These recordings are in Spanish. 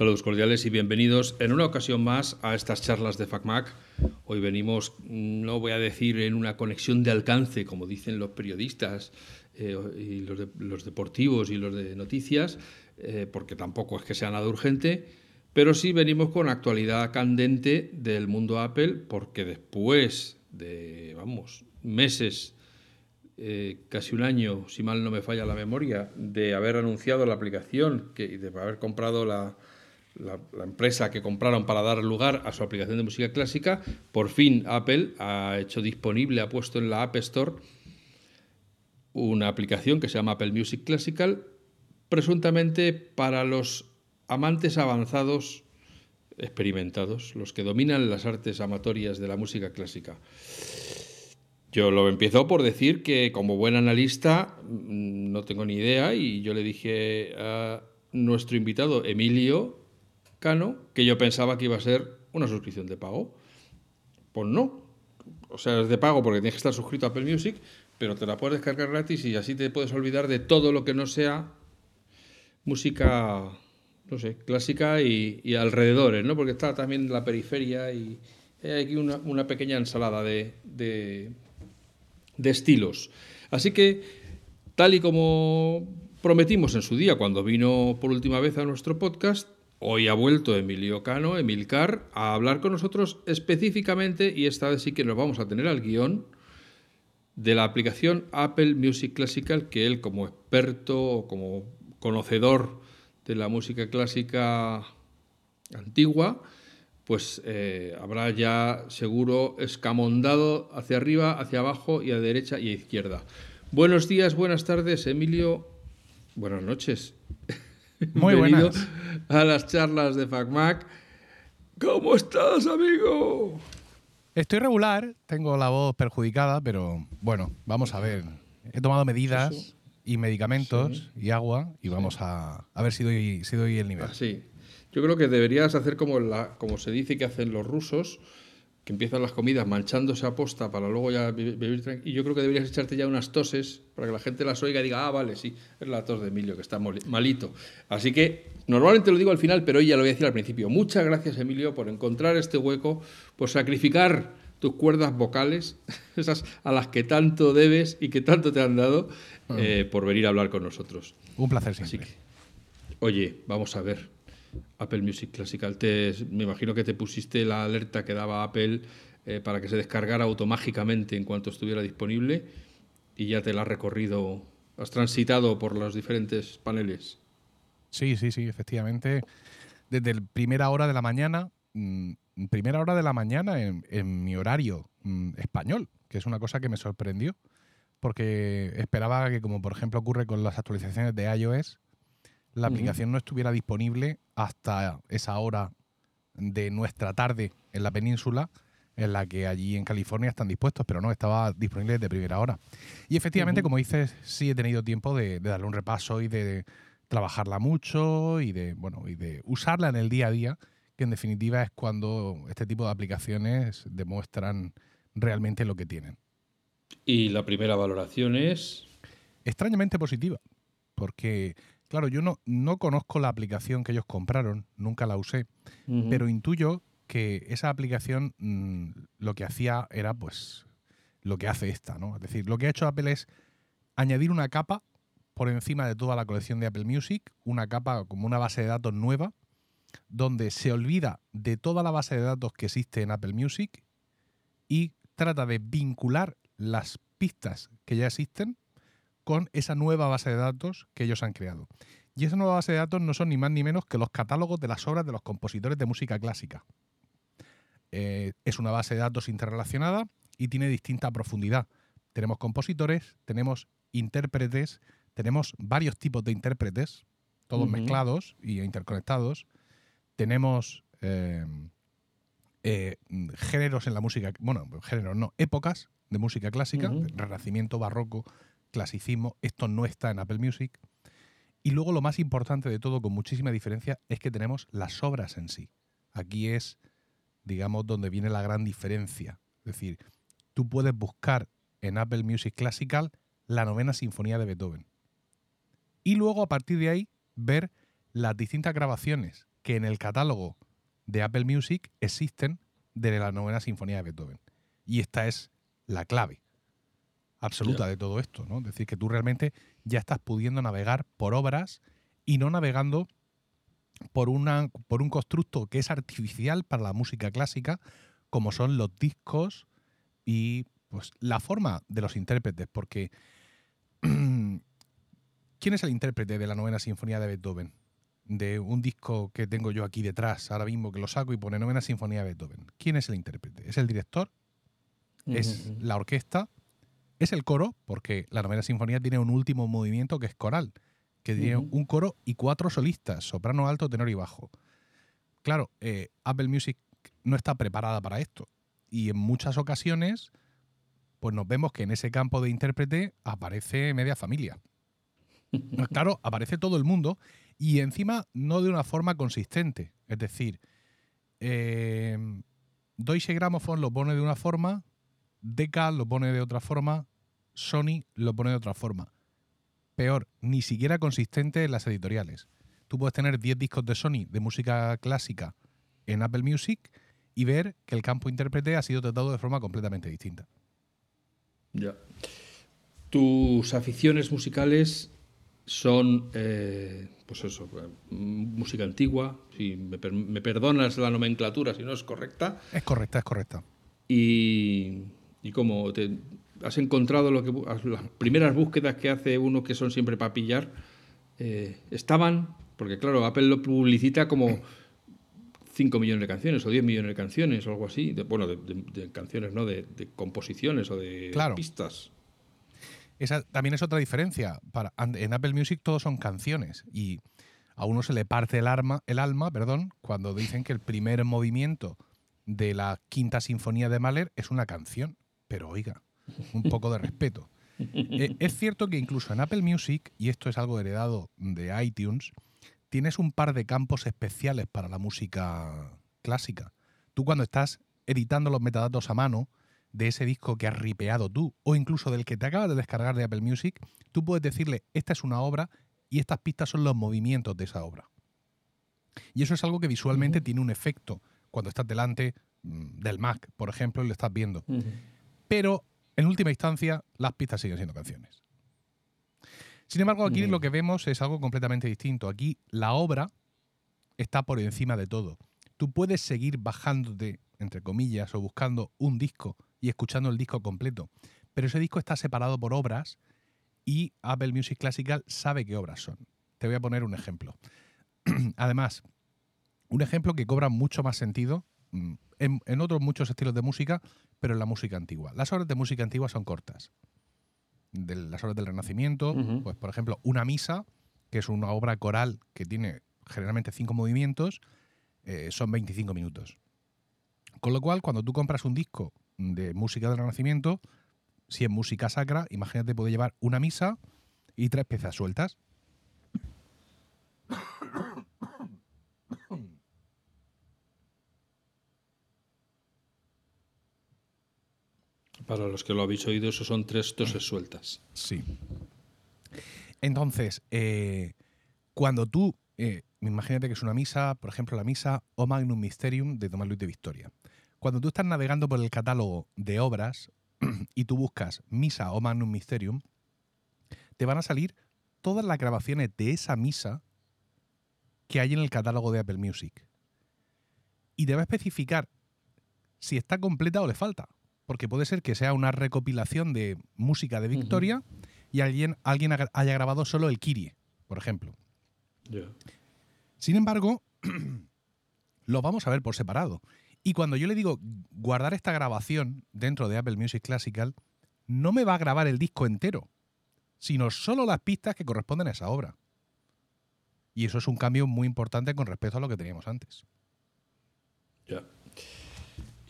Saludos cordiales y bienvenidos en una ocasión más a estas charlas de FacMac. Hoy venimos, no voy a decir en una conexión de alcance, como dicen los periodistas eh, y los, deportivos y los de noticias, eh, porque tampoco es que sea nada urgente, pero sí venimos con actualidad candente del mundo Apple, porque después de, vamos, meses eh, casi un año, si mal no me falla la memoria, de haber anunciado la aplicación, que, de haber comprado la, la, empresa que compraron para dar lugar a su aplicación de música clásica, por fin Apple ha hecho disponible, ha puesto en la App Store una aplicación que se llama Apple Music Classical, presuntamente para los amantes avanzados experimentados, los que dominan las artes amatorias de la música clásica. Yo lo empiezo por decir que como buen analista mm, no tengo ni idea y yo le dije a nuestro invitado Emilio Que yo pensaba que iba a ser una suscripción de pago. Pues no. O sea, es de pago porque tienes que estar suscrito a Apple Music, pero te la puedes descargar gratis y así te puedes olvidar de todo lo que no sea música, no sé, clásica y, alrededores, ¿no? Porque está también la periferia y hay aquí una, pequeña ensalada de de estilos. Así que, tal y como prometimos en su día cuando vino por última vez a nuestro podcast, hoy ha vuelto Emilio Cano, Emilcar, a hablar con nosotros específicamente, y esta vez sí que nos vamos a tener al guion, de la aplicación Apple Music Classical, que él como experto o como conocedor de la música clásica antigua, pues eh, habrá ya seguro escamondado hacia arriba, hacia abajo y a derecha y a izquierda. Buenos días, buenas tardes, Emilio. Buenas noches. Muy buenas. a las charlas de FacMac. ¿Cómo estás, amigo? Estoy regular, tengo la voz perjudicada, pero bueno, vamos a ver. He tomado medidas y medicamentos y agua y vamos a, ver si doy, si doy el nivel. Ah, sí. Yo creo que deberías hacer como, la, como se dice que hacen los rusos, que empiezan las comidas manchándose a posta para luego ya vivir tranquilo. Y yo creo que deberías echarte ya unas toses para que la gente las oiga y diga, ah, vale, sí, es la tos de Emilio, que está malito. Así que normalmente lo digo al final, pero hoy ya lo voy a decir al principio. Muchas gracias, Emilio, por encontrar este hueco, por sacrificar tus cuerdas vocales, esas a las que tanto debes y que tanto te han dado, ah. eh, por venir a hablar con nosotros. Un placer siempre. Así que, oye, vamos a ver. Apple Music Classical. Me imagino que te pusiste la alerta que daba Apple eh, para que se descargara automáticamente en cuanto estuviera disponible y ya te la has recorrido, has transitado por los diferentes paneles. Sí, sí, sí, efectivamente. Desde la primera hora de la mañana, mm, primera hora de la mañana en, mi horario mm, español, que es una cosa que me sorprendió, porque esperaba que, como por ejemplo ocurre con las actualizaciones de iOS, la aplicación no estuviera disponible hasta esa hora de nuestra tarde en la península, en la que allí en California están dispuestos, pero no, estaba disponible de primera hora. Y efectivamente, como dices, sí he tenido tiempo de, darle un repaso y de trabajarla mucho y de, bueno, y de usarla en el día a día, que en definitiva es cuando este tipo de aplicaciones demuestran realmente lo que tienen. ¿Y la primera valoración es? Extrañamente positiva, porque Claro, yo no, no conozco la aplicación que ellos compraron, nunca la usé, pero intuyo que esa aplicación mm, lo que hacía era pues lo que hace esta, ¿no? Es decir, lo que ha hecho Apple es añadir una capa por encima de toda la colección de Apple Music, una capa como una base de datos nueva, donde se olvida de toda la base de datos que existe en Apple Music y trata de vincular las pistas que ya existen con esa nueva base de datos que ellos han creado. Y esa nueva base de datos no son ni más ni menos que los catálogos de las obras de los compositores de música clásica. Eh, es una base de datos interrelacionada y tiene distinta profundidad. Tenemos compositores, tenemos intérpretes, tenemos varios tipos de intérpretes, todos mezclados y interconectados. Tenemos eh, eh, géneros en la música, bueno, géneros no, épocas de música clásica, renacimiento, barroco, clasicismo, esto no está en Apple Music. Y luego lo más importante de todo, con muchísima diferencia, es que tenemos las obras en sí. Aquí es, digamos, donde viene la gran diferencia. Es decir, tú puedes buscar en Apple Music Classical la novena sinfonía de Beethoven. Y luego a partir de ahí ver las distintas grabaciones que en el catálogo de Apple Music existen de la novena sinfonía de Beethoven. Y esta es la clave absoluta de todo esto, ¿no? Es decir, que tú realmente ya estás pudiendo navegar por obras y no navegando por, una, por un constructo que es artificial para la música clásica, como son los discos y pues la forma de los intérpretes, porque ¿quién es el intérprete de la novena sinfonía de Beethoven? De un disco que tengo yo aquí detrás, ahora mismo que lo saco y pone novena sinfonía de Beethoven. ¿Quién es el intérprete? ¿Es el director? ¿Es la orquesta? ¿Es el coro? Porque la novena sinfonía tiene un último movimiento que es coral, que tiene un coro y cuatro solistas, soprano, alto, tenor y bajo. Claro, eh, Apple Music no está preparada para esto. Y en muchas ocasiones pues nos vemos que en ese campo de intérprete aparece media familia. claro, aparece todo el mundo y encima no de una forma consistente. Es decir, eh, Deutsche Grammophon lo pone de una forma, Decca lo pone de otra forma, Sony lo pone de otra forma. Peor, ni siquiera consistente en las editoriales. Tú puedes tener 10 discos de Sony de música clásica en Apple Music y ver que el campo intérprete ha sido tratado de forma completamente distinta. Ya. Tus aficiones musicales son, eh, pues eso, música antigua, si me, perdonas la nomenclatura si no es correcta. Es correcta, es correcta. Y, y como te has encontrado lo que las primeras búsquedas que hace uno que son siempre para pillar, eh, estaban, porque claro, Apple lo publicita como 5 millones de canciones o 10 millones de canciones o algo así. De, bueno, de, canciones, ¿no? De, composiciones o de pistas. Esa también es otra diferencia. Para, en Apple Music todos son canciones y a uno se le parte el, arma, el alma perdón, cuando dicen que el primer movimiento de la quinta sinfonía de Mahler es una canción. Pero oiga, un poco de respeto. Eh, es cierto que incluso en Apple Music, y esto es algo heredado de iTunes, tienes un par de campos especiales para la música clásica. Tú cuando estás editando los metadatos a mano de ese disco que has ripeado tú, o incluso del que te acabas de descargar de Apple Music, tú puedes decirle, esta es una obra y estas pistas son los movimientos de esa obra. Y eso es algo que visualmente tiene un efecto cuando estás delante mm, del Mac, por ejemplo, y lo estás viendo. Pero en última instancia, las pistas siguen siendo canciones. Sin embargo, aquí lo que vemos es algo completamente distinto. Aquí la obra está por encima de todo. Tú puedes seguir bajándote, entre comillas, o buscando un disco y escuchando el disco completo, pero ese disco está separado por obras y Apple Music Classical sabe qué obras son. Te voy a poner un ejemplo. Además, un ejemplo que cobra mucho más sentido en, otros muchos estilos de música, pero en la música antigua. Las obras de música antigua son cortas de las obras del Renacimiento, pues por ejemplo, una misa, que es una obra coral que tiene generalmente cinco movimientos, eh, son 25 minutos. Con lo cual, cuando tú compras un disco de música del Renacimiento, si es música sacra, imagínate, puede llevar una misa y tres piezas sueltas. Para los que lo habéis oído, eso son tres toses sueltas. Sí. Entonces, eh, cuando tú, eh, imagínate que es una misa, por ejemplo, la misa O Magnum Mysterium de Tomás Luis de Victoria. Cuando tú estás navegando por el catálogo de obras y tú buscas misa O Magnum Mysterium, te van a salir todas las grabaciones de esa misa que hay en el catálogo de Apple Music. Y te va a especificar si está completa o le falta porque puede ser que sea una recopilación de música de Victoria y alguien, alguien haya grabado solo el Kirie, por ejemplo. Sin embargo, lo vamos a ver por separado. Y cuando yo le digo guardar esta grabación dentro de Apple Music Classical, no me va a grabar el disco entero, sino solo las pistas que corresponden a esa obra. Y eso es un cambio muy importante con respecto a lo que teníamos antes. Ya.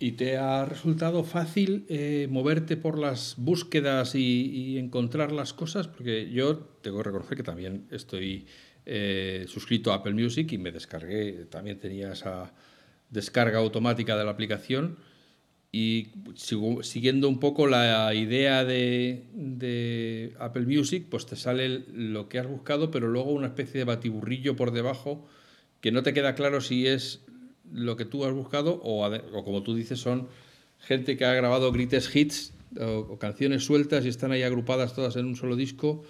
¿Y te ha resultado fácil eh, moverte por las búsquedas y, encontrar las cosas? Porque yo tengo que reconocer que también estoy eh, suscrito a Apple Music y me descargué, también tenía esa descarga automática de la aplicación y siguiendo un poco la idea de, de, Apple Music, pues te sale lo que has buscado, pero luego una especie de batiburrillo por debajo que no te queda claro si es lo que tú has buscado o, como tú dices son gente que ha grabado greatest hits o, canciones sueltas y están ahí agrupadas todas en un solo disco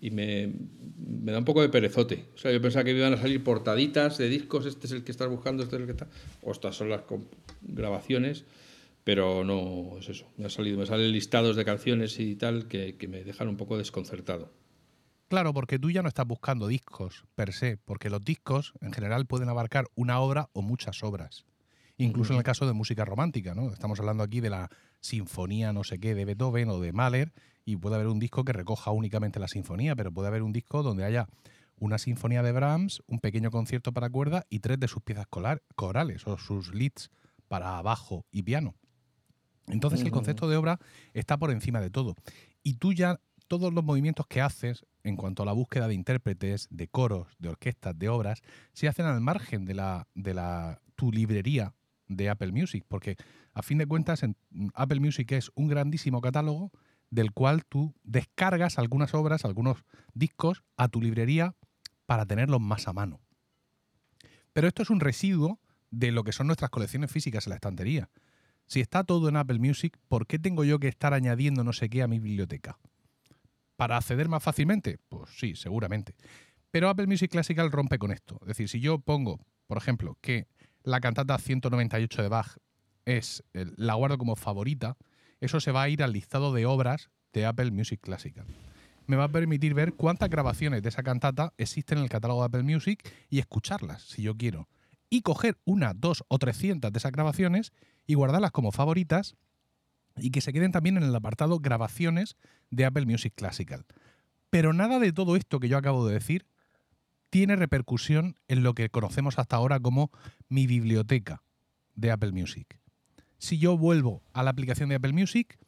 y me, da un poco de perezote. O sea, yo pensaba que iban a salir portaditas de discos, este es el que estás buscando, este es el que está, o estas son las grabaciones, pero no es eso. Me ha salido, me salen listados de canciones y tal que, que me dejan un poco desconcertado. Claro, porque tú ya no estás buscando discos per se, porque los discos en general pueden abarcar una obra o muchas obras. Incluso en el caso de música romántica, ¿no? Estamos hablando aquí de la sinfonía no sé qué de Beethoven o de Mahler y puede haber un disco que recoja únicamente la sinfonía, pero puede haber un disco donde haya una sinfonía de Brahms, un pequeño concierto para cuerda y tres de sus piezas corales o sus leads para bajo y piano. Entonces el concepto de obra está por encima de todo. Y tú ya todos los movimientos que haces en cuanto a la búsqueda de intérpretes, de coros, de orquestas, de obras, se hacen al margen de la, de la tu librería de Apple Music, porque a fin de cuentas en Apple Music es un grandísimo catálogo del cual tú descargas algunas obras, algunos discos a tu librería para tenerlos más a mano. Pero esto es un residuo de lo que son nuestras colecciones físicas en la estantería. Si está todo en Apple Music, ¿por qué tengo yo que estar añadiendo no sé qué a mi biblioteca? ¿Para acceder más fácilmente? Pues sí, seguramente. Pero Apple Music Classical rompe con esto. Es decir, si yo pongo, por ejemplo, que la cantata 198 de Bach es la guardo como favorita, eso se va a ir al listado de obras de Apple Music Classical. Me va a permitir ver cuántas grabaciones de esa cantata existen en el catálogo de Apple Music y escucharlas, si yo quiero. Y coger una, dos o trescientas de esas grabaciones y guardarlas como favoritas y que se queden también en el apartado grabaciones de Apple Music Classical. Pero nada de todo esto que yo acabo de decir tiene repercusión en lo que conocemos hasta ahora como mi biblioteca de Apple Music. Si yo vuelvo a la aplicación de Apple Music,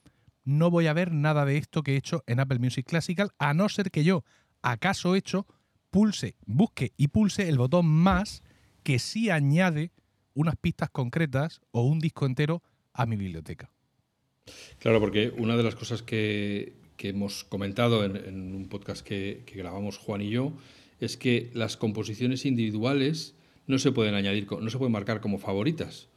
no voy a ver nada de esto que he hecho en Apple Music Classical, a no ser que yo, acaso hecho, pulse, busque y pulse el botón más que sí añade unas pistas concretas o un disco entero a mi biblioteca. Claro, porque una de las cosas que, hemos comentado en, un podcast que, grabamos Juan y yo es que las composiciones individuales no se pueden añadir, no se pueden marcar como favoritas.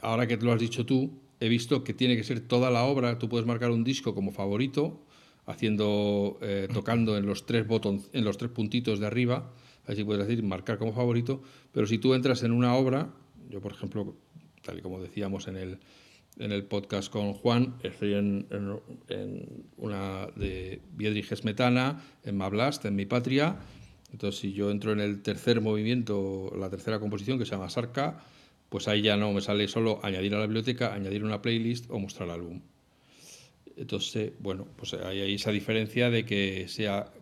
Ahora que lo has dicho tú, he visto que tiene que ser toda la obra. Tú puedes marcar un disco como favorito, haciendo, eh, tocando en los tres en los tres puntitos de arriba. Así puedes decir marcar como favorito. Pero si tú entras en una obra, yo por ejemplo, tal y como decíamos en el en el podcast con Juan, estoy en, una de Biedrige Smetana, en Mablast, en mi patria. Entonces, si yo entro en el tercer movimiento, la tercera composición, que se llama Sarka, pues ahí ya no me sale solo añadir a la biblioteca, añadir una playlist o mostrar el álbum. Entonces, bueno, pues hay, hay esa diferencia de que sea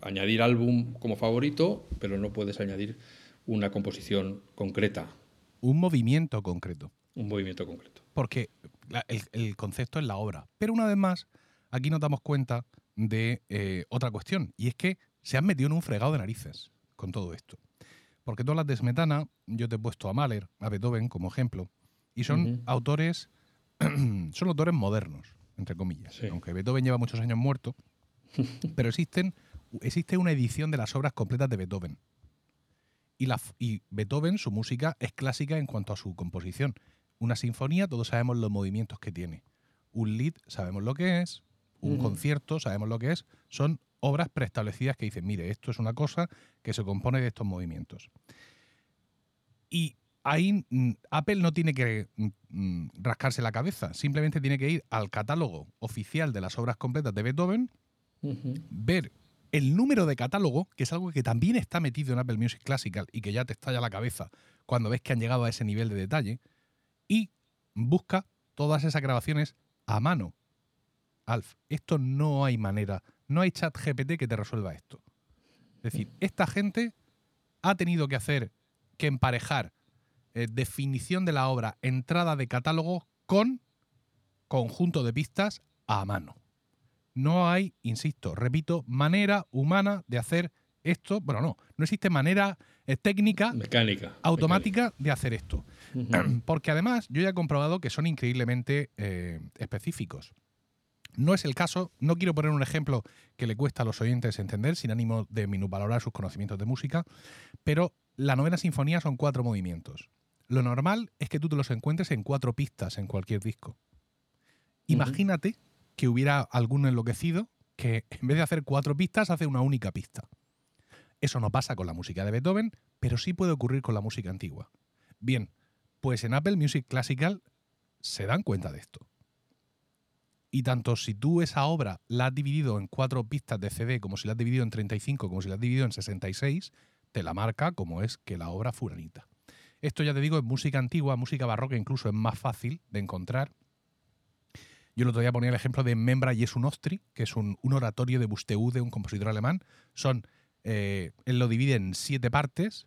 añadir álbum como favorito, pero no puedes añadir una composición concreta. Un movimiento concreto. Un movimiento concreto porque el, concepto es la obra. Pero una vez más, aquí nos damos cuenta de eh, otra cuestión, y es que se han metido en un fregado de narices con todo esto. Porque todas las de Smetana, yo te he puesto a Mahler, a Beethoven como ejemplo, y son autores, son autores modernos, entre comillas. Aunque Beethoven lleva muchos años muerto, pero existen, existe una edición de las obras completas de Beethoven. Y, la, y Beethoven, su música, es clásica en cuanto a su composición. Una sinfonía, todos sabemos los movimientos que tiene. Un lead, sabemos lo que es. Un concierto, sabemos lo que es. Son obras preestablecidas que dicen, mire, esto es una cosa que se compone de estos movimientos. Y ahí mm, Apple no tiene que mm, mm, rascarse la cabeza, simplemente tiene que ir al catálogo oficial de las obras completas de Beethoven, ver el número de catálogo, que es algo que también está metido en Apple Music Classical y que ya te estalla la cabeza cuando ves que han llegado a ese nivel de detalle, y busca todas esas grabaciones a mano. Alf, esto no hay manera, no hay chat GPT que te resuelva esto. Es decir, esta gente ha tenido que hacer, que emparejar eh, definición de la obra, entrada de catálogo con conjunto de pistas a mano. No hay, insisto, repito, manera humana de hacer esto. Bueno, no, no existe manera eh, técnica, mecánica, automática de hacer esto. Porque además yo ya he comprobado que son increíblemente eh, específicos. No es el caso, no quiero poner un ejemplo que le cuesta a los oyentes entender, sin ánimo de minusvalorar sus conocimientos de música, pero la novena sinfonía son cuatro movimientos. Lo normal es que tú te los encuentres en cuatro pistas en cualquier disco. Imagínate que hubiera algún enloquecido que en vez de hacer cuatro pistas hace una única pista. Eso no pasa con la música de Beethoven, pero sí puede ocurrir con la música antigua. Bien, pues en Apple Music Classical se dan cuenta de esto. Y tanto si tú esa obra la has dividido en cuatro pistas de CD, como si la has dividido en 35, como si la has dividido en 66, te la marca como es que la obra furanita. Esto ya te digo, en música antigua, música barroca incluso es más fácil de encontrar. Yo el otro día ponía el ejemplo de Membra Jesu Nostri, que es un, oratorio de Buxtehude, un compositor alemán. Son, eh, él lo divide en siete partes,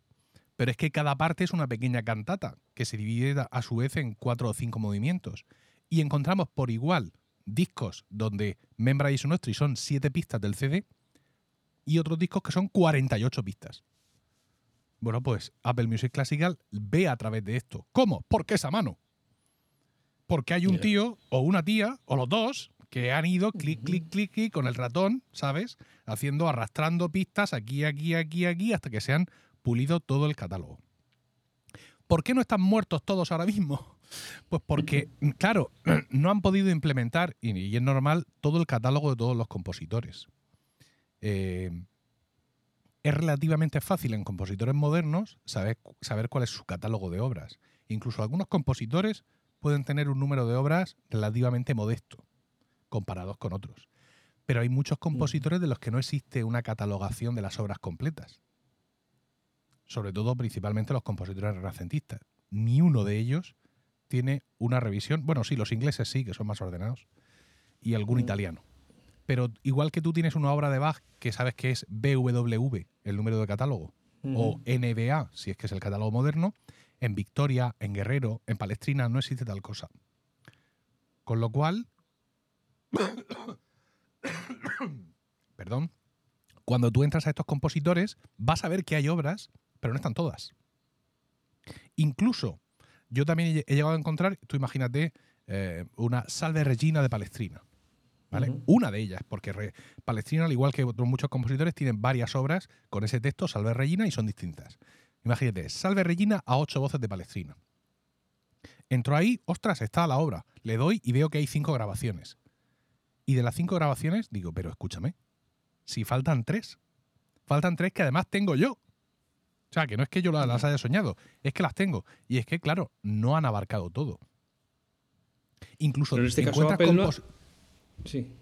pero es que cada parte es una pequeña cantata, que se divide a su vez en cuatro o cinco movimientos. Y encontramos por igual discos donde Membra Jesu Nostri son siete pistas del CD y otros discos que son 48 pistas. Bueno, pues Apple Music Classical ve a través de esto. ¿Cómo? Porque es a mano. Porque hay un tío o una tía o los dos que han ido clic, clic, clic, clic con el ratón, ¿sabes? Haciendo, arrastrando pistas aquí, aquí, aquí, aquí, hasta que se han pulido todo el catálogo. ¿Por qué no están muertos todos ahora mismo? Pues porque, claro, no han podido implementar, y, es normal, todo el catálogo de todos los compositores. Eh, es relativamente fácil en compositores modernos saber, saber cuál es su catálogo de obras. Incluso algunos compositores pueden tener un número de obras relativamente modesto, comparados con otros. Pero hay muchos compositores de los que no existe una catalogación de las obras completas. Sobre todo, principalmente los compositores renacentistas. Ni uno de ellos tiene una revisión. Bueno, sí, los ingleses sí, que son más ordenados. Y algún italiano pero igual que tú tienes una obra de Bach que sabes que es BWV, el número de catálogo, o NBA, si es que es el catálogo moderno, en Victoria, en Guerrero, en Palestrina no existe tal cosa. Con lo cual, perdón, cuando tú entras a estos compositores vas a ver que hay obras, pero no están todas. Incluso, yo también he llegado a encontrar, tú imagínate, eh, una Salve Regina de Palestrina una de ellas, porque Palestrina, al igual que otros muchos compositores, tienen varias obras con ese texto, Salve Regina, y son distintas. Imagínate, Salve Regina a ocho voces de Palestrina. Entro ahí, ostras, está la obra. Le doy y veo que hay cinco grabaciones. Y de las cinco grabaciones digo, pero escúchame, si faltan tres, faltan tres que además tengo yo. O sea, que no es que yo las haya soñado, es que las tengo. Y es que, claro, no han abarcado todo. Incluso en este caso Sí,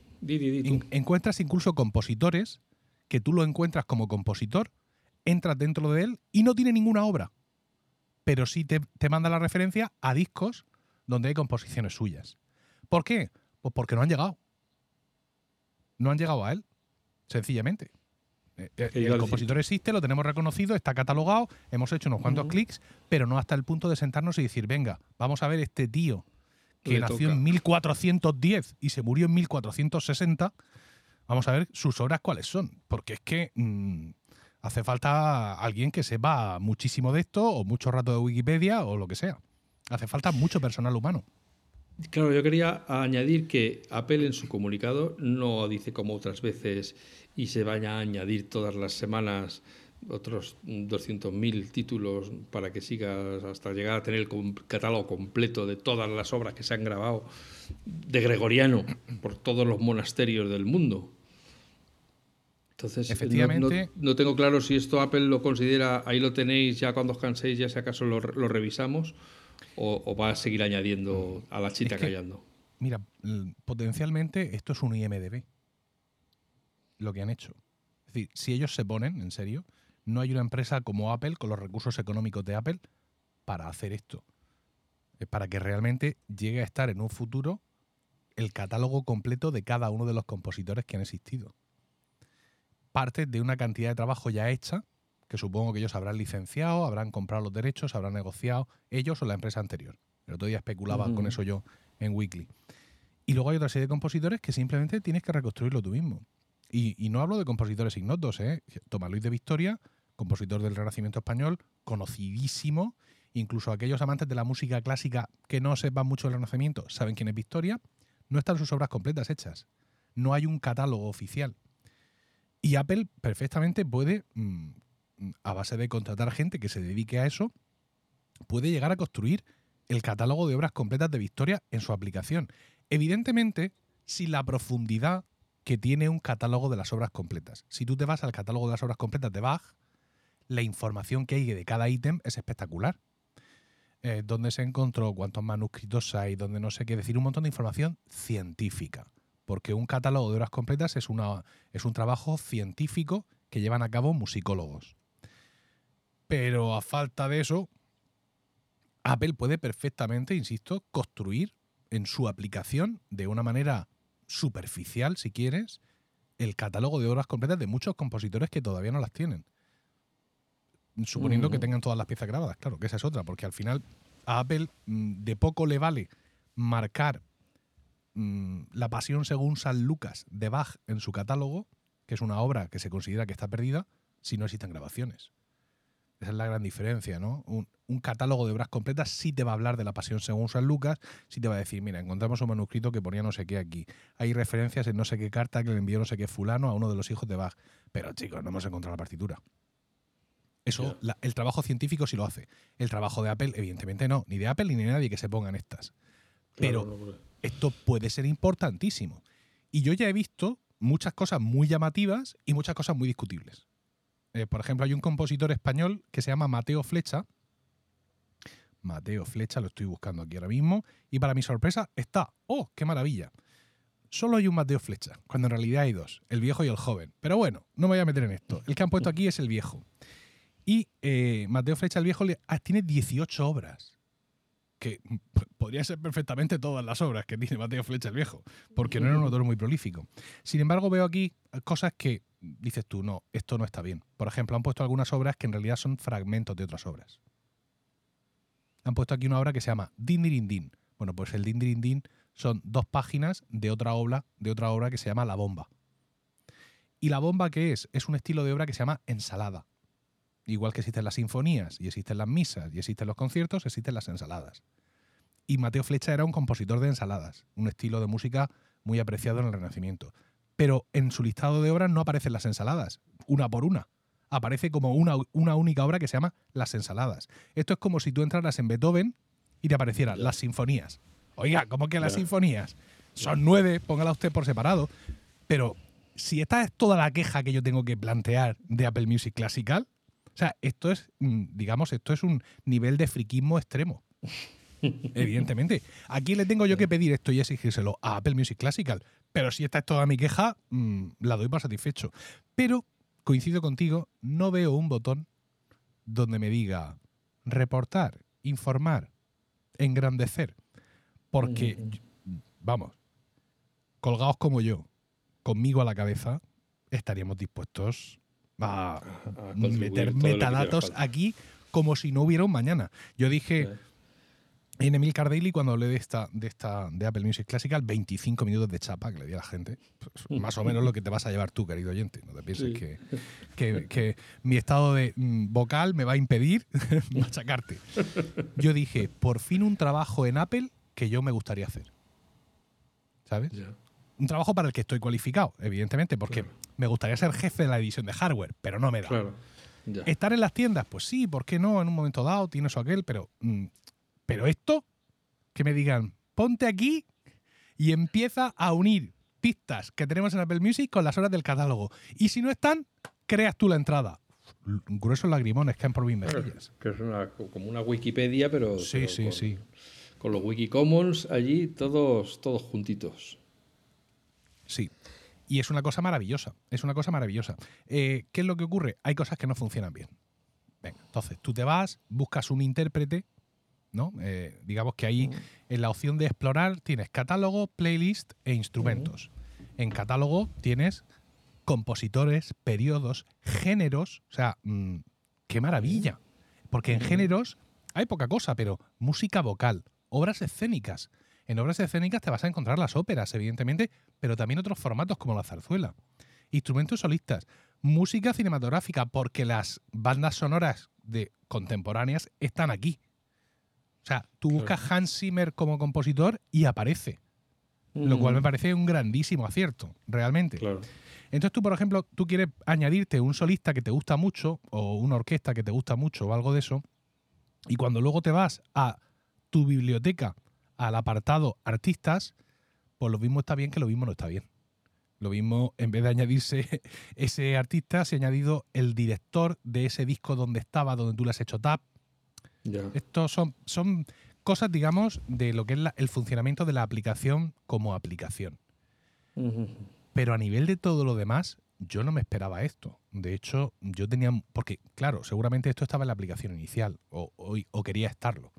encuentras incluso compositores que tú lo encuentras como compositor, entras dentro de él y no tiene ninguna obra. Pero sí te, manda la referencia a discos donde hay composiciones suyas. ¿Por qué? Pues porque no han llegado. No han llegado a él, sencillamente. Eh, eh, el compositor existe, lo tenemos reconocido, está catalogado, hemos hecho unos cuantos clics, pero no hasta el punto de sentarnos y decir, venga, vamos a ver este tío que nació en 1410 y se murió en 1460, vamos a ver sus obras cuáles son. Porque es que mm, hace falta alguien que sepa muchísimo de esto, o mucho rato de Wikipedia, o lo que sea. Hace falta mucho personal humano. Claro, yo quería añadir que Apple en su comunicado no dice como otras veces y se vaya a añadir todas las semanas otros 200.000 títulos para que sigas hasta llegar a tener el catálogo completo de todas las obras que se han grabado de Gregoriano por todos los monasterios del mundo. Entonces, Efectivamente, no, tengo claro si esto Apple lo considera, ahí lo tenéis, ya cuando os canséis, ya si acaso lo, revisamos, o, va a seguir añadiendo a la chita callando. Mira, potencialmente esto es un IMDB, lo que han hecho. Es decir, si ellos se ponen, en serio, no hay una empresa como Apple, con los recursos económicos de Apple, para hacer esto. Es para que realmente llegue a estar en un futuro el catálogo completo de cada uno de los compositores que han existido. Parte de una cantidad de trabajo ya hecha, que supongo que ellos habrán licenciado, habrán comprado los derechos, habrán negociado, ellos o la empresa anterior. El otro día especulaba con eso yo en Weekly. Y luego hay otra serie de compositores que simplemente tienes que reconstruirlo tú mismo. Y, no hablo de compositores ignotos, ¿eh? Tomás Luis de Victoria, compositor del Renacimiento español, conocidísimo. Incluso aquellos amantes de la música clásica que no sepan mucho del Renacimiento saben quién es Victoria. No están sus obras completas hechas. No hay un catálogo oficial. Y Apple perfectamente puede mm, a base de contratar gente que se dedique a eso, puede llegar a construir el catálogo de obras completas de Victoria en su aplicación. Evidentemente, sin la profundidad que tiene un catálogo de las obras completas. Si tú te vas al catálogo de las obras completas de Bach, la información que hay de cada ítem es espectacular. Eh, dónde se encontró, cuántos manuscritos hay, dónde no sé qué, decir un montón de información científica. Porque un catálogo de obras completas es, una, es un trabajo científico que llevan a cabo musicólogos. Pero a falta de eso, Apple puede perfectamente, insisto, construir en su aplicación de una manera superficial, si quieres, el catálogo de obras completas de muchos compositores que todavía no las tienen. Suponiendo que tengan todas las piezas grabadas, claro, que esa es otra, porque al final a Apple mm, de poco le vale marcar mm, la pasión según San Lucas de Bach en su catálogo, que es una obra que se considera que está perdida, si no existen grabaciones. Esa es la gran diferencia, ¿no? Un, catálogo de obras completas sí te va a hablar de la pasión según San Lucas, sí te va a decir, mira, encontramos un manuscrito que ponía no sé qué aquí. Hay referencias en no sé qué carta que le envió no sé qué fulano a uno de los hijos de Bach. Pero chicos, no hemos encontrado la partitura. Eso, el trabajo científico sí lo hace. El trabajo de Apple, evidentemente no. Ni de Apple ni de nadie que se pongan estas. Pero esto puede ser importantísimo. Y yo ya he visto muchas cosas muy llamativas y muchas cosas muy discutibles. Eh, por ejemplo, hay un compositor español que se llama Mateo Flecha. Mateo Flecha, lo estoy buscando aquí ahora mismo. Y para mi sorpresa está. ¡Oh, qué maravilla! Solo hay un Mateo Flecha, cuando en realidad hay dos, el viejo y el joven. Pero bueno, no me voy a meter en esto. El que han puesto aquí es el viejo. Y eh, Mateo Flecha, el viejo, ah, tiene 18 obras. Que podría ser perfectamente todas las obras que tiene Mateo Flecha el viejo, porque no era un autor muy prolífico. Sin embargo, veo aquí cosas que dices tú, no, esto no está bien. Por ejemplo, han puesto algunas obras que en realidad son fragmentos de otras obras. Han puesto aquí una obra que se llama Din Bueno, pues el Din son dos páginas de otra obra, de otra obra que se llama La Bomba. ¿Y la bomba qué es? Es un estilo de obra que se llama ensalada. Igual que existen las sinfonías y existen las misas y existen los conciertos, existen las ensaladas. Y Mateo Flecha era un compositor de ensaladas, un estilo de música muy apreciado en el Renacimiento pero en su listado de obras no aparecen las ensaladas, una por una. Aparece como una, una única obra que se llama Las ensaladas. Esto es como si tú entraras en Beethoven y te aparecieran las sinfonías. Oiga, ¿cómo que las sinfonías? Son nueve, póngala usted por separado. Pero si esta es toda la queja que yo tengo que plantear de Apple Music Classical, o sea, esto es, mm, digamos, esto es un nivel de friquismo extremo. Evidentemente. ¿A quién le tengo yo que pedir esto y exigírselo? A Apple Music Classical. Pero si esta es toda mi queja, mm, la doy por satisfecho. Pero, coincido contigo, no veo un botón donde me diga reportar, informar, engrandecer. Porque, vamos, colgados como yo, conmigo a la cabeza, estaríamos dispuestos a, meter metadatos aquí como si no hubiera un mañana. Yo dije en Emil Cardelli, cuando hablé de esta, de esta de Apple Music Classical, 25 minutos de chapa que le di a la gente. Pues, más o menos lo que te vas a llevar tú, querido oyente. No te pienses que, que, mi estado de mm, vocal me va a impedir machacarte. Yo dije, por fin un trabajo en Apple que yo me gustaría hacer. ¿Sabes? Un trabajo para el que estoy cualificado, evidentemente, porque me gustaría ser jefe de la división de hardware, pero no me da. Estar en las tiendas, pues sí, ¿por qué no? En un momento dado tienes o aquel, pero mm, pero esto, que me digan, ponte aquí y empieza a unir pistas que tenemos en Apple Music con las horas del catálogo. Y si no están, creas tú la entrada. Gruesos lagrimones caen por mis mejillas. Que es como una Wikipedia, pero, sí, sí, con, sí. con los Wikicommons allí, todos, todos juntitos. Sí. Y es una cosa maravillosa. Es una cosa maravillosa. Eh, ¿Qué es lo que ocurre? Hay cosas que no funcionan bien. Venga, entonces tú te vas, buscas un intérprete ¿no? Eh, digamos que ahí en la opción de explorar tienes catálogo, playlist e instrumentos. En catálogo tienes compositores, periodos, géneros, o sea, mm, qué maravilla. Porque en géneros hay poca cosa, pero música vocal, obras escénicas. En obras escénicas te vas a encontrar las óperas, evidentemente, pero también otros formatos como la zarzuela. Instrumentos solistas, música cinematográfica, porque las bandas sonoras de contemporáneas están aquí. O sea, tú buscas Hans Zimmer como compositor y aparece. Lo cual me parece un grandísimo acierto, realmente. Entonces tú, por ejemplo, tú quieres añadirte un solista que te gusta mucho o una orquesta que te gusta mucho o algo de eso, y cuando luego te vas a tu biblioteca, al apartado artistas, pues lo mismo está bien que lo mismo no está bien. Lo mismo, en vez de añadirse ese artista, se ha añadido el director de ese disco donde estaba, donde tú le has hecho tap. Estos son, son cosas, digamos, de lo que es el funcionamiento de la aplicación como aplicación. Pero a nivel de todo lo demás, yo no me esperaba esto. De hecho, yo tenía. Porque, claro, seguramente esto estaba en la aplicación inicial o, o, quería estarlo.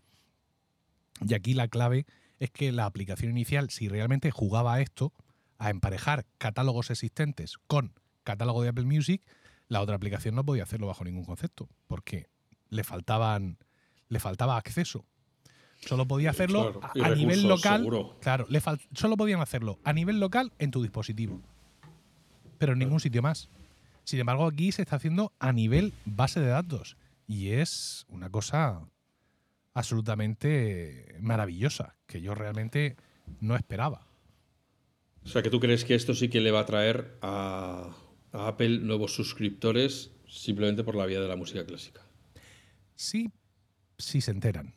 Y aquí la clave es que la aplicación inicial, si realmente jugaba a esto, a emparejar catálogos existentes con catálogo de Apple Music, la otra aplicación no podía hacerlo bajo ningún concepto, porque le faltaban le faltaba acceso. Solo podía hacerlo a, nivel local. Claro, le solo podían hacerlo a nivel local en tu dispositivo. Pero en ningún sitio más. Sin embargo, aquí se está haciendo a nivel base de datos. Y es una cosa absolutamente maravillosa, que yo realmente no esperaba. O sea, que tú crees que esto sí que le va a traer a, a Apple nuevos suscriptores simplemente por la vía de la música clásica. Sí, sí se enteran.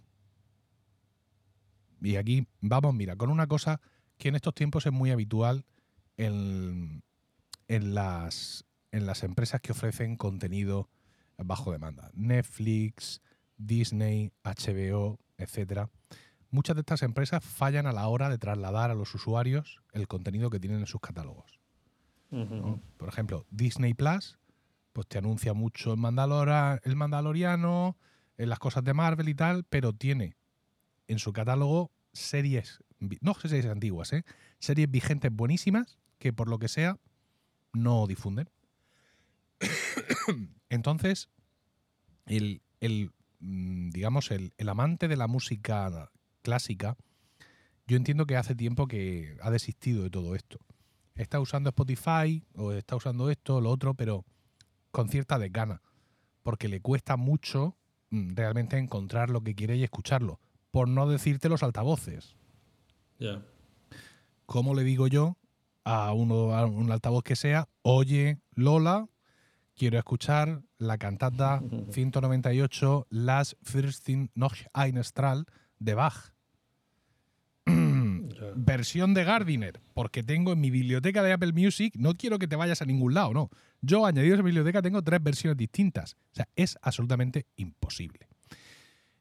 Y aquí vamos, mira, con una cosa que en estos tiempos es muy habitual en, las, en las empresas que ofrecen contenido bajo demanda. Netflix, Disney, HBO, etc. Muchas de estas empresas fallan a la hora de trasladar a los usuarios el contenido que tienen en sus catálogos. Por ejemplo, Disney Plus, pues te anuncia mucho el, Mandalora, el Mandaloriano, en las cosas de Marvel y tal, pero tiene en su catálogo series, no series antiguas, ¿eh? series vigentes buenísimas que por lo que sea no difunden. Entonces, el, mm, digamos, el, el, amante de la música clásica, yo entiendo que hace tiempo que ha desistido de todo esto. Está usando Spotify o está usando esto o lo otro, pero con cierta desgana, porque le cuesta mucho mm, realmente encontrar lo que quiere y escucharlo por no decirte los altavoces. Ya. ¿Cómo le digo yo a, uno, a un altavoz que sea, oye, Lola, quiero escuchar la cantata 198 Las Fürstin noch ein Strahl de Bach? Versión de Gardiner, porque tengo en mi biblioteca de Apple Music, no quiero que te vayas a ningún lado, no. Yo añadido a esa biblioteca tengo tres versiones distintas. O sea, es absolutamente imposible.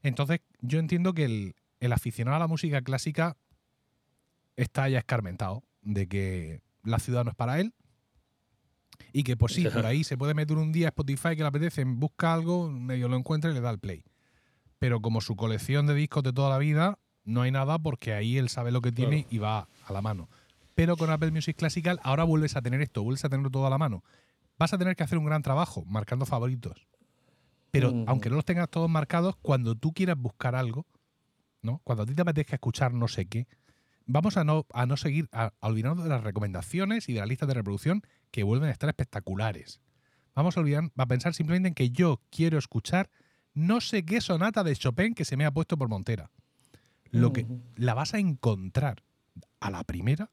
Entonces, yo entiendo que el, aficionado a la música clásica está ya escarmentado de que la ciudad no es para él y que, pues sí, por ahí se puede meter un día a Spotify que le apetece, busca algo, medio lo encuentra y le da el play. Pero como su colección de discos de toda la vida, no hay nada porque ahí él sabe lo que tiene y va a la mano. Pero con Apple Music Classical ahora vuelves a tener esto, vuelves a tenerlo todo a la mano. Vas a tener que hacer un gran trabajo marcando favoritos. Pero aunque no los tengas todos marcados, cuando tú quieras buscar algo, ¿no? Cuando a ti te apetezca escuchar no sé qué, vamos a no, a no seguir, a, olvidarnos de las recomendaciones y de la lista de reproducción que vuelven a estar espectaculares. Vamos a olvidar, a pensar simplemente en que yo quiero escuchar no sé qué sonata de Chopin que se me ha puesto por Montera. Lo que la vas a encontrar a la primera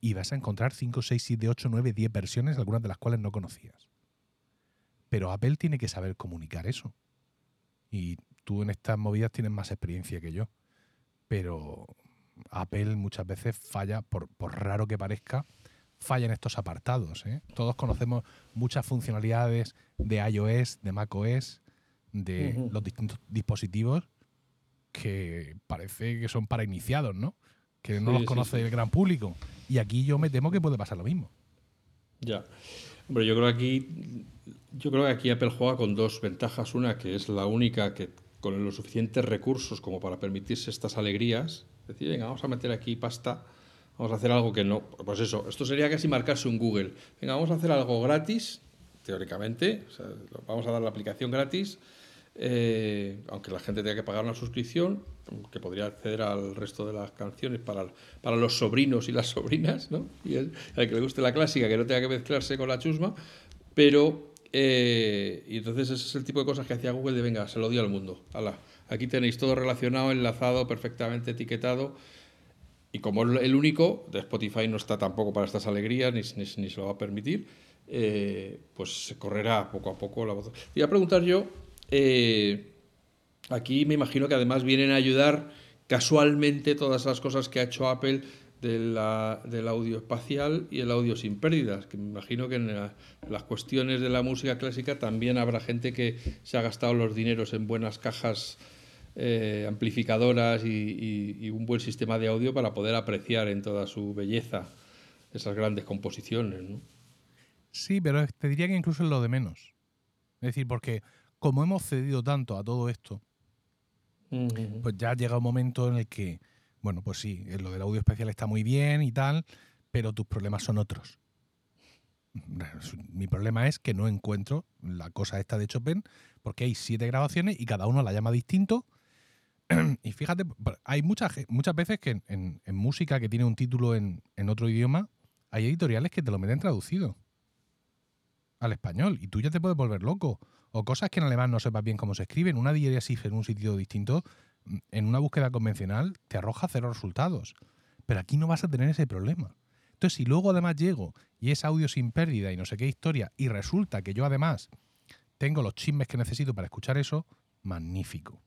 y vas a encontrar 5, 6, 7, 8, 9, 10 versiones, algunas de las cuales no conocías. Pero Apple tiene que saber comunicar eso. Y tú en estas movidas tienes más experiencia que yo. Pero Apple muchas veces falla, por, raro que parezca, falla en estos apartados. ¿eh? Todos conocemos muchas funcionalidades de iOS, de macOS, de los distintos dispositivos que parece que son para iniciados, ¿no? Que no los conoce el gran público. Y aquí yo me temo que puede pasar lo mismo. Ya. Hombre, yo creo que aquí yo creo que aquí Apple juega con dos ventajas. Una, que es la única que con los suficientes recursos como para permitirse estas alegrías, decir, venga, vamos a meter aquí pasta, vamos a hacer algo que no. Pues eso, esto sería casi marcarse un Google. Venga, vamos a hacer algo gratis, teóricamente, vamos a dar la aplicación gratis, eh, aunque la gente tenga que pagar una suscripción, que podría acceder al resto de las canciones para, para los sobrinos y las sobrinas, ¿no? Y al que le guste la clásica, que no tenga que mezclarse con la chusma, pero eh, y entonces ese es el tipo de cosas que hacía Google de venga, se lo dio al mundo. aquí tenéis todo relacionado, enlazado, perfectamente etiquetado. Y como el único, de Spotify no está tampoco para estas alegrías, ni, ni, ni se lo va a permitir, eh, pues se correrá poco a poco la voz. Te iba a preguntar yo, eh, aquí me imagino que además vienen a ayudar casualmente todas las cosas que ha hecho Apple de la, del audio espacial y el audio sin pérdidas, que me imagino que en las cuestiones de la música clásica también habrá gente que se ha gastado los dineros en buenas cajas eh, amplificadoras y, un buen sistema de audio para poder apreciar en toda su belleza esas grandes composiciones. ¿no? Sí, pero te diría que incluso es lo de menos. Es decir, porque como hemos cedido tanto a todo esto, pues ya llega un momento en el que, bueno, pues sí, lo del audio especial está muy bien y tal, pero tus problemas son otros. Mi problema es que no encuentro la cosa esta de Chopin porque hay siete grabaciones y cada uno la llama distinto y fíjate, hay muchas, muchas veces que en, música que tiene un título en, otro idioma, hay editoriales que te lo meten traducido al español y tú ya te puedes volver loco. O cosas que en alemán no sepas bien cómo se escriben. Una diéresis en un sitio distinto, mm, en una búsqueda convencional, te arroja cero resultados. Pero aquí no vas a tener ese problema. Entonces, si luego además llego y es audio sin pérdida y no sé qué historia, y resulta que yo además tengo los chismes que necesito para escuchar eso, magnífico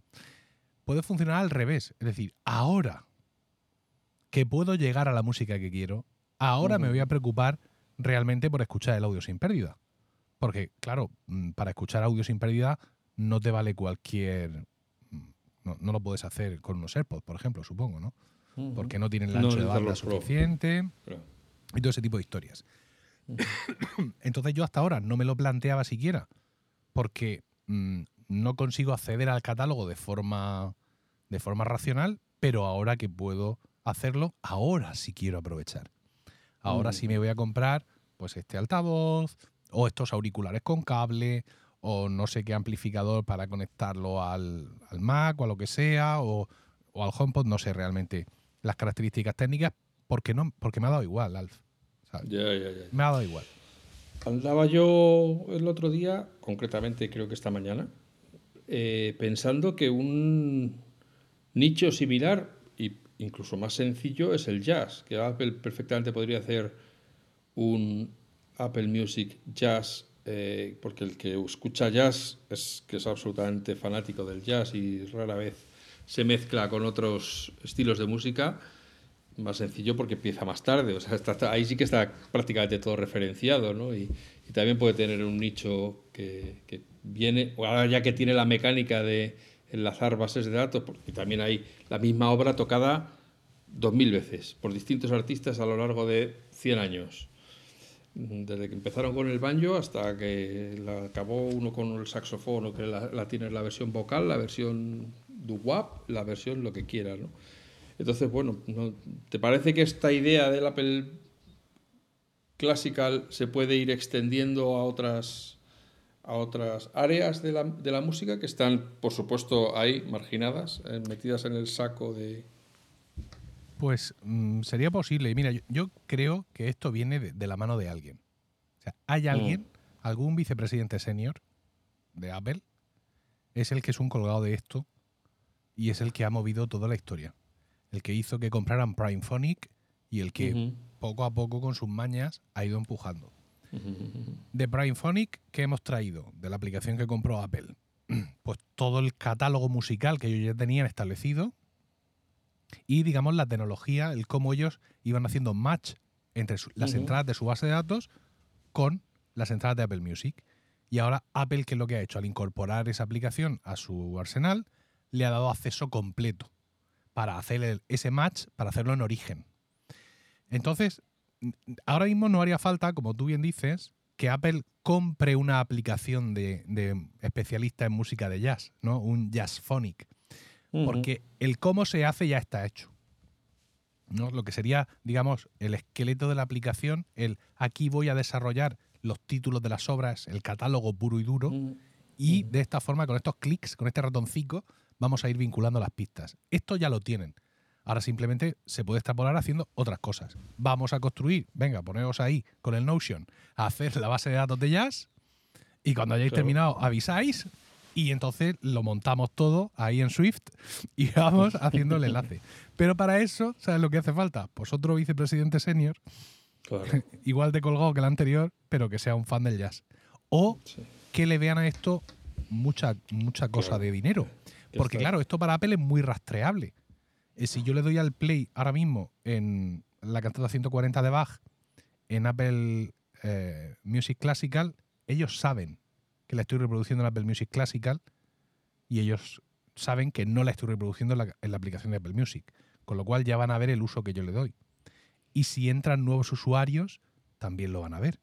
puede funcionar al revés. Es decir, ahora que puedo llegar a la música que quiero, ahora me voy a preocupar realmente por escuchar el audio sin pérdida. Porque, claro, mm, para escuchar audio sin pérdida no te vale cualquier... Mm, no, lo puedes hacer con unos AirPods, por ejemplo, supongo, ¿no? Porque no tienen el ancho de banda suficiente y todo ese tipo de historias. Entonces yo hasta ahora no me lo planteaba siquiera porque mm, no consigo acceder al catálogo de forma, de forma racional, pero ahora que puedo hacerlo, ahora sí quiero aprovechar. Ahora sí me voy a comprar pues este altavoz o estos auriculares con cable o no sé qué amplificador para conectarlo al, Mac o a lo que sea o, al HomePod, no sé realmente las características técnicas porque, no, porque me ha dado igual, Alf. Me ha dado igual. Andaba yo el otro día, concretamente creo que esta mañana, eh, pensando que un nicho similar e incluso más sencillo es el jazz, que Apple perfectamente podría hacer un Apple Music Jazz, eh, porque el que escucha jazz es que es absolutamente fanático del jazz y rara vez se mezcla con otros estilos de música. Más sencillo porque empieza más tarde, o sea, ahí sí que está prácticamente todo referenciado, ¿no? Y, también puede tener un nicho que, que viene, ahora ya que tiene la mecánica de enlazar bases de datos, porque también hay la misma obra tocada dos mil veces por distintos artistas a lo largo de 100 años. Desde que empezaron con el banjo hasta que la acabó uno con el saxofón, que la, tiene la versión vocal, la versión doo-wop, la versión lo que quieras. ¿no? Entonces, bueno, ¿te parece que esta idea del Apple Classical se puede ir extendiendo a otras a otras áreas de la, de la música que están, por supuesto, ahí marginadas, eh, metidas en el saco de... Pues mm, sería posible. Mira, yo, creo que esto viene de, la mano de alguien. O sea, hay mm. alguien, algún vicepresidente senior de Apple, es el que es un colgado de esto y es el que ha movido toda la historia. El que hizo que compraran Primephonic y el que poco a poco con sus mañas ha ido empujando. De Primephonic, ¿qué hemos traído? De la aplicación que compró Apple. Pues todo el catálogo musical que ellos ya tenían establecido y, digamos, la tecnología, el cómo ellos iban haciendo match entre las entradas de su base de datos con las entradas de Apple Music. Y ahora Apple, ¿qué es lo que ha hecho? Al incorporar esa aplicación a su arsenal, le ha dado acceso completo para hacer ese match, para hacerlo en origen. Entonces, ahora mismo no haría falta, como tú bien dices, que Apple compre una aplicación de, especialista en música de jazz, ¿no? Un Jazzphonic. Porque el cómo se hace ya está hecho. ¿no? Lo que sería, digamos, el esqueleto de la aplicación, el aquí voy a desarrollar los títulos de las obras, el catálogo puro y duro, y de esta forma, con estos clics, con este ratoncito, vamos a ir vinculando las pistas. Esto ya lo tienen. Ahora simplemente se puede extrapolar haciendo otras cosas. Vamos a construir, venga, poneos ahí con el Notion a hacer la base de datos de Jazz y cuando hayáis terminado avisáis y entonces lo montamos todo ahí en Swift y vamos haciendo el enlace. Pero para eso, ¿sabes lo que hace falta? Pues otro vicepresidente senior, igual de colgado que el anterior, pero que sea un fan del jazz. O que le vean a esto mucha, mucha cosa de dinero. Porque claro, esto para Apple es muy rastreable. Eh, si yo le doy al play ahora mismo en la cantata 140 de Bach, en Apple eh, Music Classical, ellos saben que la estoy reproduciendo en Apple Music Classical y ellos saben que no la estoy reproduciendo en la, aplicación de Apple Music. Con lo cual ya van a ver el uso que yo le doy. Y si entran nuevos usuarios, también lo van a ver.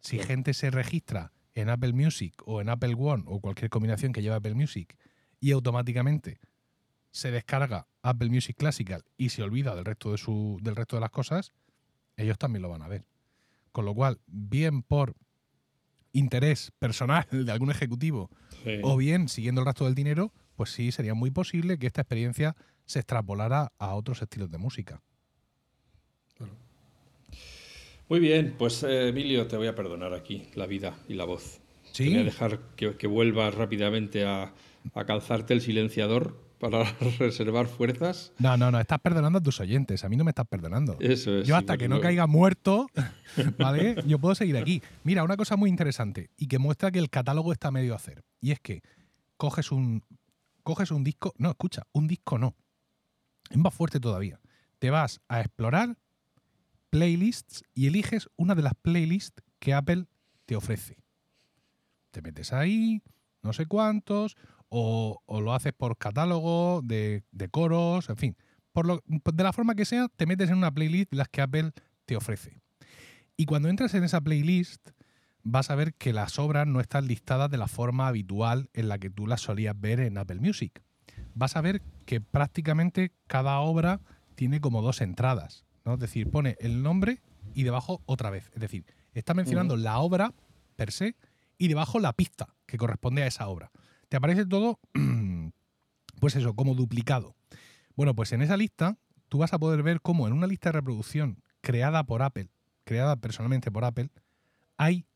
Si gente se registra en Apple Music o en Apple One o cualquier combinación que lleve Apple Music y automáticamente se descarga Apple Music Classical y se olvida del resto de, su, del resto de las cosas, ellos también lo van a ver. Con lo cual, bien por interés personal de algún ejecutivo o bien siguiendo el resto del dinero, pues sí, sería muy posible que esta experiencia se extrapolara a otros estilos de música. Muy bien, pues eh, Emilio, te voy a perdonar aquí la vida y la voz. ¿Sí? Te voy a dejar que, que vuelvas rápidamente a, a calzarte el silenciador para reservar fuerzas. No, no, no, estás perdonando a tus oyentes, a mí no me estás perdonando. Eso es. Yo hasta que no caiga muerto, ¿vale? Yo puedo seguir aquí. Mira, una cosa muy interesante y que muestra que el catálogo está medio a hacer. Y es que coges un, coges un disco, no, escucha, un disco no. Es más fuerte todavía. Te vas a explorar playlists y eliges una de las playlists que Apple te ofrece. Te metes ahí, no sé cuántos, o, lo haces por catálogo de, coros, en fin. Por lo, de la forma que sea, te metes en una playlist las que Apple te ofrece. Y cuando entras en esa playlist, vas a ver que las obras no están listadas de la forma habitual en la que tú las solías ver en Apple Music. Vas a ver que prácticamente cada obra tiene como dos entradas. ¿no? Es decir, pone el nombre y debajo otra vez. Es decir, está mencionando la obra per se y debajo la pista que corresponde a esa obra te aparece todo, pues eso, como duplicado. Bueno, pues en esa lista tú vas a poder ver cómo en una lista de reproducción creada por Apple, creada personalmente por Apple, hay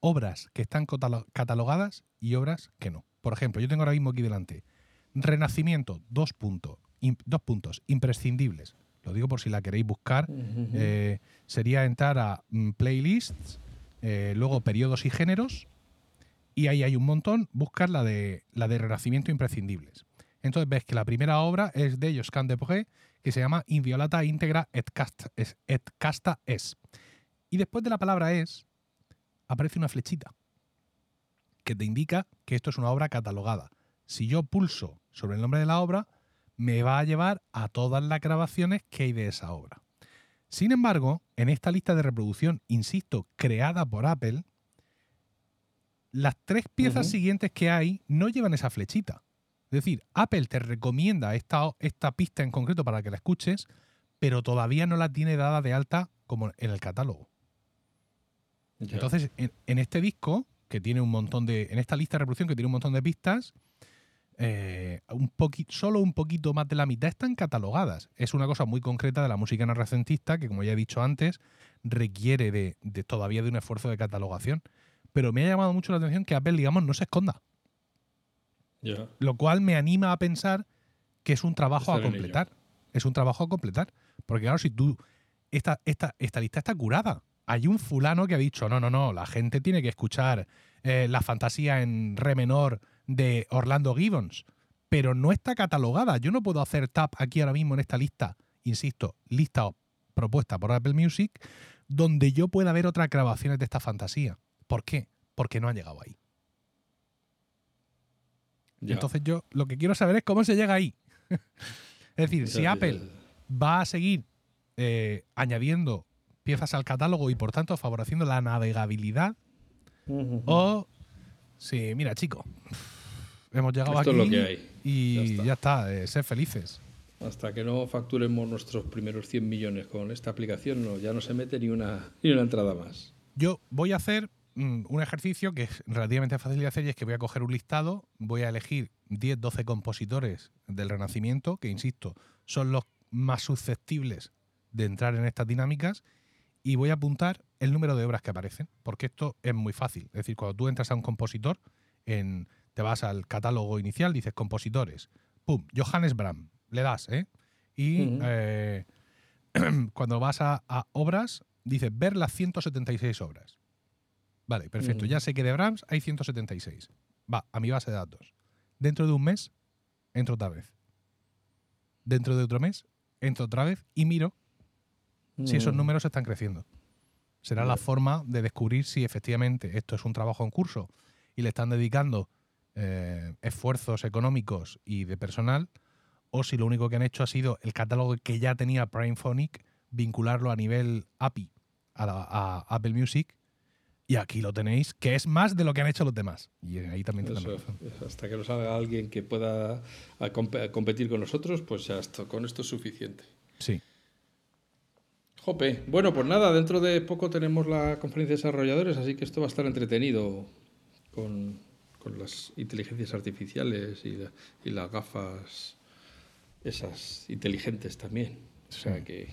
obras que están catalogadas y obras que no. Por ejemplo, yo tengo ahora mismo aquí delante Renacimiento, dos puntos, dos puntos imprescindibles. Lo digo por si la queréis buscar. Eh, sería entrar a mm, playlists, eh, luego periodos y géneros, y ahí hay un montón, buscar la de, la de Renacimiento Imprescindibles. Entonces ves que la primera obra es de Josquin de que se llama Inviolata Integra et casta, es, et casta es. Y después de la palabra es, aparece una flechita que te indica que esto es una obra catalogada. Si yo pulso sobre el nombre de la obra, me va a llevar a todas las grabaciones que hay de esa obra. Sin embargo, en esta lista de reproducción, insisto, creada por Apple, las tres piezas siguientes que hay no llevan esa flechita. Es decir, Apple te recomienda esta, esta pista en concreto para que la escuches, pero todavía no la tiene dada de alta como en el catálogo. Entonces, en, este disco, que tiene un montón de. En esta lista de reproducción que tiene un montón de pistas, eh, un solo un poquito más de la mitad están catalogadas. Es una cosa muy concreta de la música narracentista que, como ya he dicho antes, requiere de, de todavía de un esfuerzo de catalogación pero me ha llamado mucho la atención que Apple, digamos, no se esconda. Lo cual me anima a pensar que es un trabajo a completar. Es un trabajo a completar. Porque claro, si tú. Esta, esta, esta lista está curada. Hay un fulano que ha dicho, no, no, no, la gente tiene que escuchar eh, la fantasía en re menor de Orlando Gibbons, pero no está catalogada. Yo no puedo hacer tap aquí ahora mismo en esta lista, insisto, lista propuesta por Apple Music, donde yo pueda ver otras grabaciones de esta fantasía. ¿Por qué? Porque no han llegado ahí. Entonces yo lo que quiero saber es cómo se llega ahí. es decir, si Apple va a seguir eh, añadiendo piezas al catálogo y por tanto favoreciendo la navegabilidad, o sí, mira chico, hemos llegado aquí lo que hay. y ya está, eh, ser felices. Hasta que no facturemos nuestros primeros 100 millones con esta aplicación, no, ya no se mete ni una, ni una entrada más. Yo voy a hacer un ejercicio que es relativamente fácil de hacer y es que voy a coger un listado, voy a elegir 10, 12 compositores del Renacimiento, que insisto, son los más susceptibles de entrar en estas dinámicas, y voy a apuntar el número de obras que aparecen, porque esto es muy fácil. Es decir, cuando tú entras a un compositor, en, te vas al catálogo inicial, dices compositores, pum, Johannes Brahms, le das, ¿eh? Y eh, cuando vas a, obras, dices ver las 176 obras. Vale, perfecto. Ya sé que de Brahms hay 176. Va, a mi base de datos. Dentro de un mes, entro otra vez. Dentro de otro mes, entro otra vez y miro si esos números están creciendo. Será la forma de descubrir si efectivamente esto es un trabajo en curso y le están dedicando eh, esfuerzos económicos y de personal, o si lo único que han hecho ha sido el catálogo que ya tenía PrimePhonic, vincularlo a nivel API a, Apple Music. Y aquí lo tenéis, que es más de lo que han hecho los demás. Y ahí también Hasta que nos salga alguien que pueda competir con nosotros, pues ya esto, con esto es suficiente. Sí. Jope. Bueno, pues nada, dentro de poco tenemos la conferencia de desarrolladores, así que esto va a estar entretenido con, las inteligencias artificiales y, las gafas esas inteligentes también. O sea que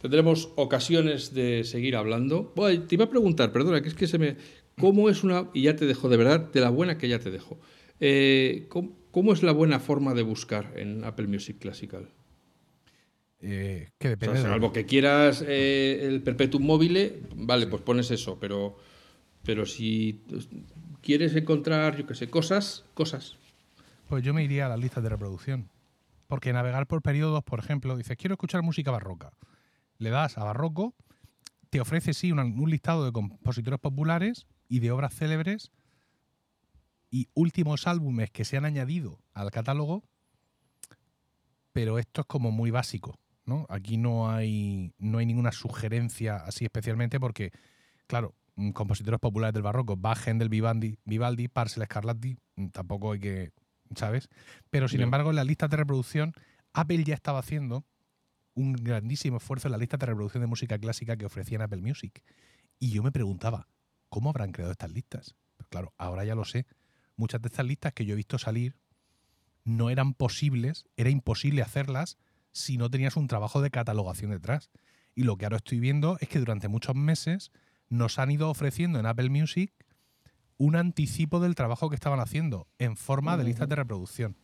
tendremos ocasiones de seguir hablando. te iba a preguntar, perdona, que es que se me... ¿Cómo es una... Y ya te dejo, de verdad, de la buena que ya te dejo. Eh, ¿cómo, es la buena forma de buscar en Apple Music Classical? Eh, que depende. salvo que quieras eh, el perpetuum móvil, vale, pues pones eso, pero, pero si quieres encontrar, yo qué sé, cosas, cosas. Pues yo me iría a las listas de reproducción. Porque navegar por periodos, por ejemplo, dices, quiero escuchar música barroca. Le das a barroco, te ofrece sí un listado de compositores populares y de obras célebres y últimos álbumes que se han añadido al catálogo, pero esto es como muy básico. Aquí no hay, no hay ninguna sugerencia así especialmente porque, claro, mm, compositores populares del barroco, Bach, Händel, Vivaldi, Vivaldi Parcel, Scarlatti, mm, tampoco hay que, ¿sabes? Pero sin embargo, en las listas de reproducción, Apple ya estaba haciendo un grandísimo esfuerzo en la lista de reproducción de música clásica que ofrecía Apple Music. Y yo me preguntaba, ¿cómo habrán creado estas listas? Pues claro, ahora ya lo sé. Muchas de estas listas que yo he visto salir no eran posibles, era imposible hacerlas si no tenías un trabajo de catalogación detrás. Y lo que ahora estoy viendo es que durante muchos meses nos han ido ofreciendo en Apple Music un anticipo del trabajo que estaban haciendo en forma de listas de reproducción.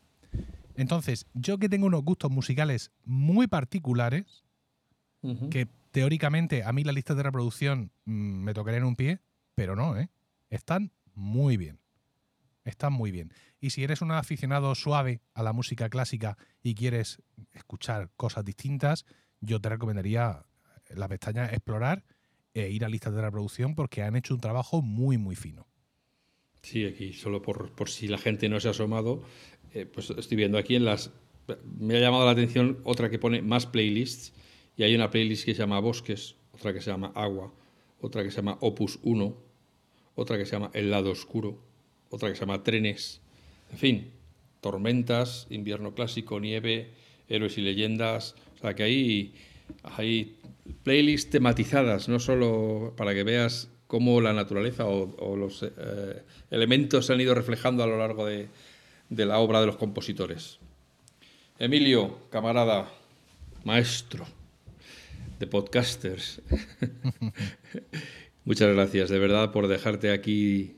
Entonces, yo que tengo unos gustos musicales muy particulares, que teóricamente a mí las listas de reproducción mm, me tocarían un pie, pero no, ¿eh? Están muy bien. Están muy bien. Y si eres un aficionado suave a la música clásica y quieres escuchar cosas distintas, yo te recomendaría la pestaña Explorar e ir a listas de reproducción porque han hecho un trabajo muy, muy fino. Sí, aquí, solo por, si la gente no se ha asomado, eh, pues estoy viendo aquí en las... Me ha llamado la atención otra que pone más playlists y hay una playlist que se llama Bosques, otra que se llama Agua, otra que se llama Opus 1, otra que se llama El lado oscuro, otra que se llama Trenes, en fin, tormentas, invierno clásico, nieve, héroes y leyendas. O sea que hay, hay playlists tematizadas, no solo para que veas cómo la naturaleza o, los eh, elementos se han ido reflejando a lo largo de, de la obra de los compositores. Emilio, camarada, maestro de podcasters. Muchas gracias, de verdad, por dejarte aquí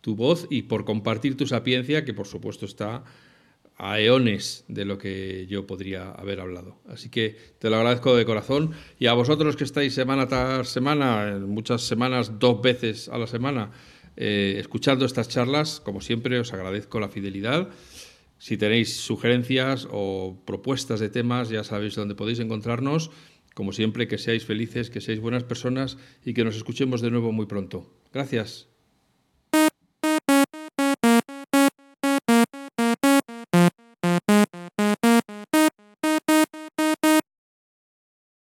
tu voz y por compartir tu sapiencia, que por supuesto está a eones de lo que yo podría haber hablado. Así que te lo agradezco de corazón y a vosotros que estáis semana tras semana, muchas semanas, dos veces a la semana, eh, escuchando estas charlas, como siempre os agradezco la fidelidad. Si tenéis sugerencias o propuestas de temas, ya sabéis dónde podéis encontrarnos. Como siempre, que seáis felices, que seáis buenas personas y que nos escuchemos de nuevo muy pronto. Gracias.